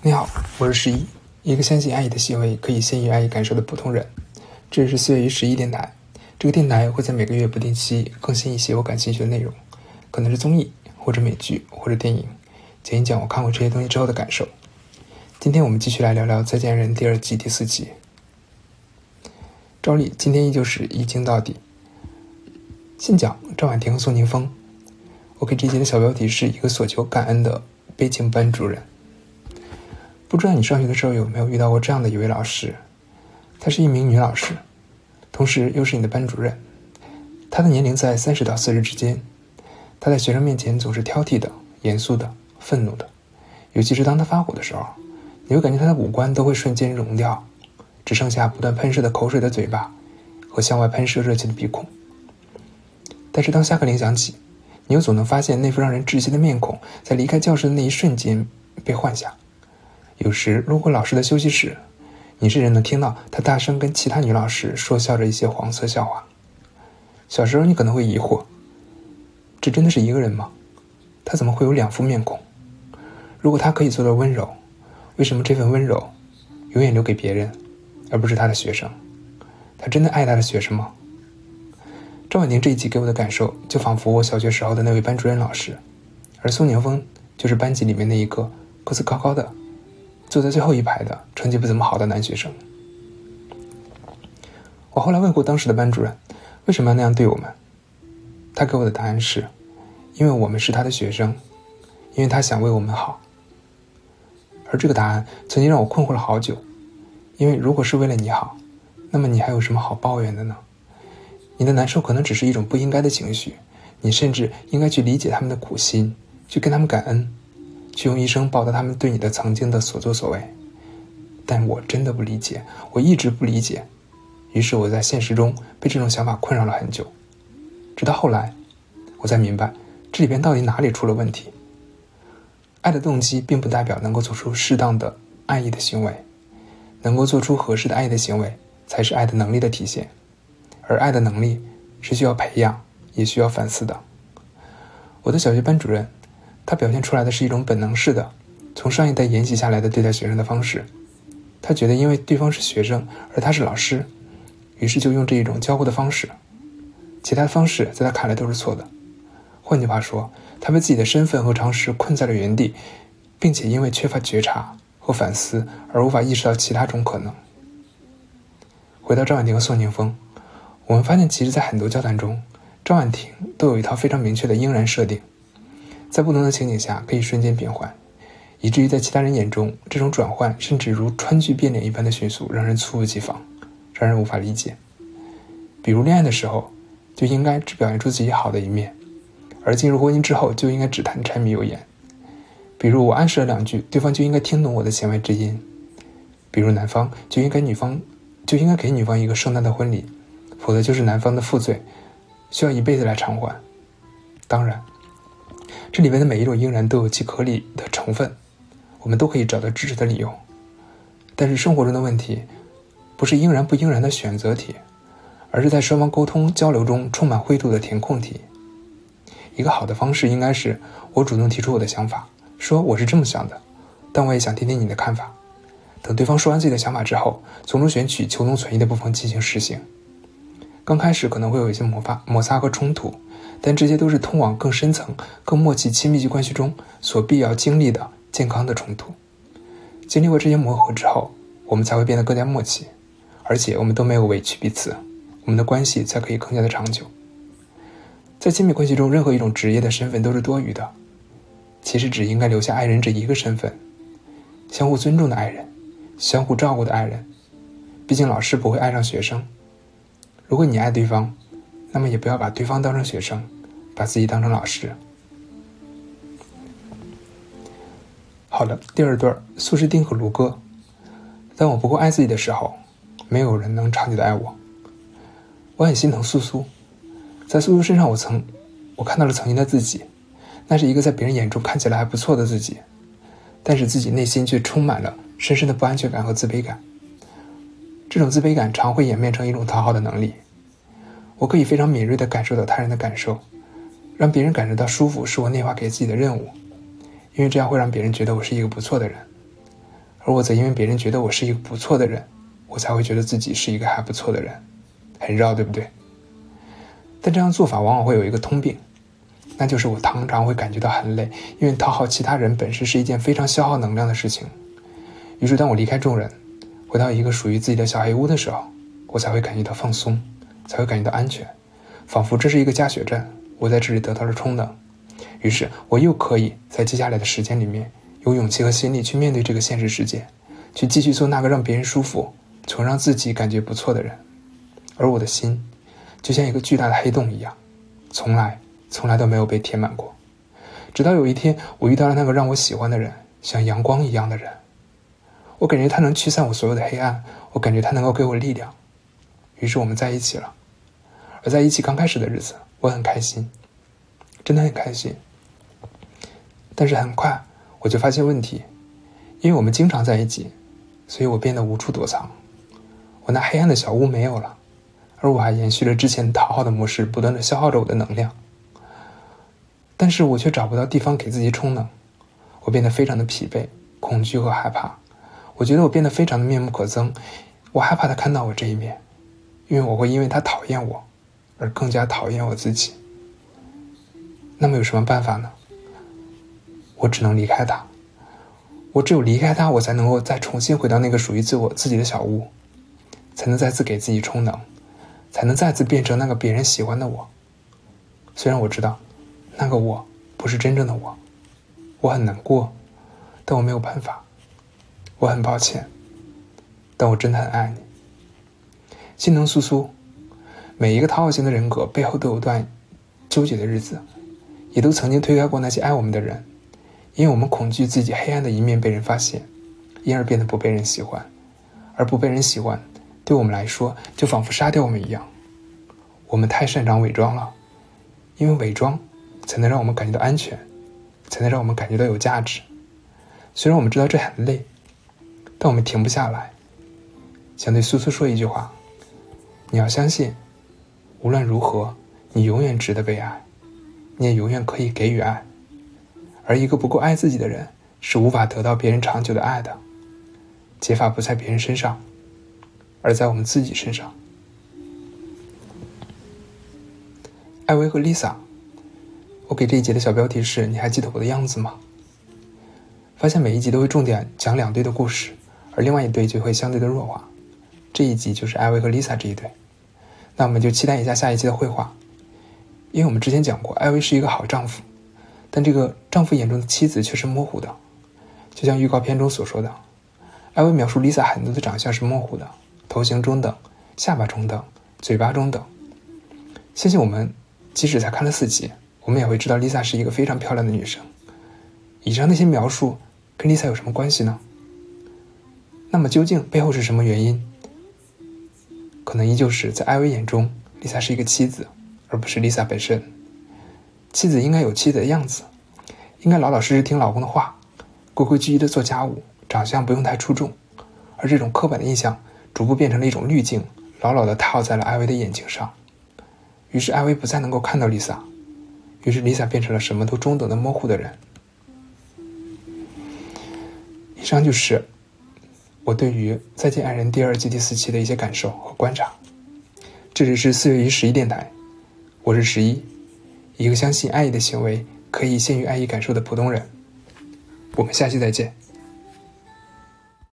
你好，我是十一，一个相信爱意的行为可以先于爱意感受的普通人。这里是四月于十一电台，这个电台会在每个月不定期更新一些我感兴趣的内容，可能是综艺，或者美剧，或者电影，讲一讲我看过这些东西之后的感受。今天我们继续来聊聊《再见人》第二季第四集。照例，今天依旧是一镜到底。先讲赵婉婷和宋宁峰。我给这节的小标题是一个所求感恩的悲情班主任。不知道你上学的时候有没有遇到过这样的一位老师？她是一名女老师，同时又是你的班主任。她的年龄在三十到四十之间。她在学生面前总是挑剔的、严肃的、愤怒的，尤其是当她发火的时候，你会感觉她的五官都会瞬间融掉，只剩下不断喷射的口水的嘴巴和向外喷射热气的鼻孔。但是当下课铃响起，你又总能发现那副让人窒息的面孔，在离开教室的那一瞬间被换下。有时路过老师的休息室，你甚至能听到他大声跟其他女老师说笑着一些黄色笑话。小时候你可能会疑惑：这真的是一个人吗？他怎么会有两副面孔？如果他可以做到温柔，为什么这份温柔永远留给别人，而不是他的学生？他真的爱他的学生吗？赵婉婷这一集给我的感受，就仿佛我小学时候的那位班主任老师，而宋宁峰就是班级里面那一个个子高高的、坐在最后一排的、成绩不怎么好的男学生。我后来问过当时的班主任，为什么要那样对我们？他给我的答案是，因为我们是他的学生，因为他想为我们好。而这个答案曾经让我困惑了好久，因为如果是为了你好，那么你还有什么好抱怨的呢？你的难受可能只是一种不应该的情绪，你甚至应该去理解他们的苦心，去跟他们感恩，去用一生报答他们对你的曾经的所作所为。但我真的不理解，我一直不理解。于是我在现实中被这种想法困扰了很久，直到后来，我才明白这里边到底哪里出了问题。爱的动机并不代表能够做出适当的爱意的行为，能够做出合适的爱意的行为，才是爱的能力的体现。而爱的能力是需要培养，也需要反思的。我的小学班主任，他表现出来的是一种本能式的，从上一代沿袭下来的对待学生的方式。他觉得，因为对方是学生，而他是老师，于是就用这一种交互的方式，其他方式在他看来都是错的。换句话说，他被自己的身份和常识困在了原地，并且因为缺乏觉察和反思而无法意识到其他种可能。回到张婉婷和宋宁峰。我们发现，其实，在很多交谈中，赵婉婷都有一套非常明确的应然设定，在不同的情景下可以瞬间变换，以至于在其他人眼中，这种转换甚至如川剧变脸一般的迅速，让人猝不及防，让人无法理解。比如恋爱的时候，就应该只表现出自己好的一面，而进入婚姻之后，就应该只谈柴米油盐。比如我暗示了两句，对方就应该听懂我的弦外之音。比如男方就应该女方就应该给女方一个盛大的婚礼。否则就是男方的负罪，需要一辈子来偿还。当然，这里面的每一种应然都有其合理的成分，我们都可以找到支持的理由。但是生活中的问题，不是应然不应然的选择题，而是在双方沟通交流中充满灰度的填空题。一个好的方式应该是我主动提出我的想法，说我是这么想的，但我也想听听你的看法。等对方说完自己的想法之后，从中选取求同存异的部分进行实行。刚开始可能会有一些摩擦、摩擦和冲突，但这些都是通往更深层、更默契、亲密关系中所必要经历的健康的冲突。经历过这些磨合之后，我们才会变得更加默契，而且我们都没有委屈彼此，我们的关系才可以更加的长久。在亲密关系中，任何一种职业的身份都是多余的，其实只应该留下爱人这一个身份，相互尊重的爱人，相互照顾的爱人。毕竟老师不会爱上学生。如果你爱对方，那么也不要把对方当成学生，把自己当成老师。好了，第二段，苏诗丁和卢哥。当我不够爱自己的时候，没有人能长久的爱我。我很心疼苏苏，在苏苏身上，我曾我看到了曾经的自己，那是一个在别人眼中看起来还不错的自己，但是自己内心却充满了深深的不安全感和自卑感。这种自卑感常会演变成一种讨好的能力。我可以非常敏锐地感受到他人的感受，让别人感受到舒服是我内化给自己的任务，因为这样会让别人觉得我是一个不错的人。而我则因为别人觉得我是一个不错的人，我才会觉得自己是一个还不错的人，很绕，对不对？但这样做法往往会有一个通病，那就是我常常会感觉到很累，因为讨好其他人本身是一件非常消耗能量的事情。于是，当我离开众人，回到一个属于自己的小黑屋的时候，我才会感觉到放松，才会感觉到安全，仿佛这是一个加血站，我在这里得到了充能。于是，我又可以在接下来的时间里面，有勇气和心力去面对这个现实世界，去继续做那个让别人舒服、从让自己感觉不错的人。而我的心。就像一个巨大的黑洞一样，从来从来都没有被填满过。直到有一天，我遇到了那个让我喜欢的人，像阳光一样的人。我感觉他能驱散我所有的黑暗，我感觉他能够给我力量。于是我们在一起了。而在一起刚开始的日子，我很开心，真的很开心。但是很快我就发现问题，因为我们经常在一起，所以我变得无处躲藏。我那黑暗的小屋没有了。而我还延续了之前讨好的模式，不断的消耗着我的能量，但是我却找不到地方给自己充能，我变得非常的疲惫、恐惧和害怕，我觉得我变得非常的面目可憎，我害怕他看到我这一面，因为我会因为他讨厌我，而更加讨厌我自己。那么有什么办法呢？我只能离开他，我只有离开他，我才能够再重新回到那个属于自我自己的小屋，才能再次给自己充能。才能再次变成那个别人喜欢的我。虽然我知道，那个我不是真正的我，我很难过，但我没有办法。我很抱歉，但我真的很爱你。心疼苏苏，每一个讨好型的人格背后都有段纠结的日子，也都曾经推开过那些爱我们的人，因为我们恐惧自己黑暗的一面被人发现，因而变得不被人喜欢，而不被人喜欢。对我们来说，就仿佛杀掉我们一样。我们太擅长伪装了，因为伪装才能让我们感觉到安全，才能让我们感觉到有价值。虽然我们知道这很累，但我们停不下来。想对苏苏说一句话：你要相信，无论如何，你永远值得被爱，你也永远可以给予爱。而一个不够爱自己的人，是无法得到别人长久的爱的。解法不在别人身上。而在我们自己身上，艾薇和丽萨，我给这一节的小标题是“你还记得我的样子吗？”发现每一集都会重点讲两对的故事，而另外一对就会相对的弱化。这一集就是艾薇和丽萨这一对，那我们就期待一下下一期的绘画。因为我们之前讲过，艾薇是一个好丈夫，但这个丈夫眼中的妻子却是模糊的，就像预告片中所说的，艾薇描述丽萨很多的长相是模糊的。头型中等，下巴中等，嘴巴中等。相信我们，即使才看了四集，我们也会知道 Lisa 是一个非常漂亮的女生。以上那些描述跟 Lisa 有什么关系呢？那么究竟背后是什么原因？可能依旧是在艾薇眼中，Lisa 是一个妻子，而不是 Lisa 本身。妻子应该有妻子的样子，应该老老实实听老公的话，规规矩矩的做家务，长相不用太出众。而这种刻板的印象。逐步变成了一种滤镜，牢牢的套在了艾薇的眼睛上。于是艾薇不再能够看到丽萨，于是丽萨变成了什么都中等的模糊的人。以上就是我对于《再见爱人》第二季第四期的一些感受和观察。这里是四月一十一电台，我是十一，一个相信爱意的行为可以限于爱意感受的普通人。我们下期再见。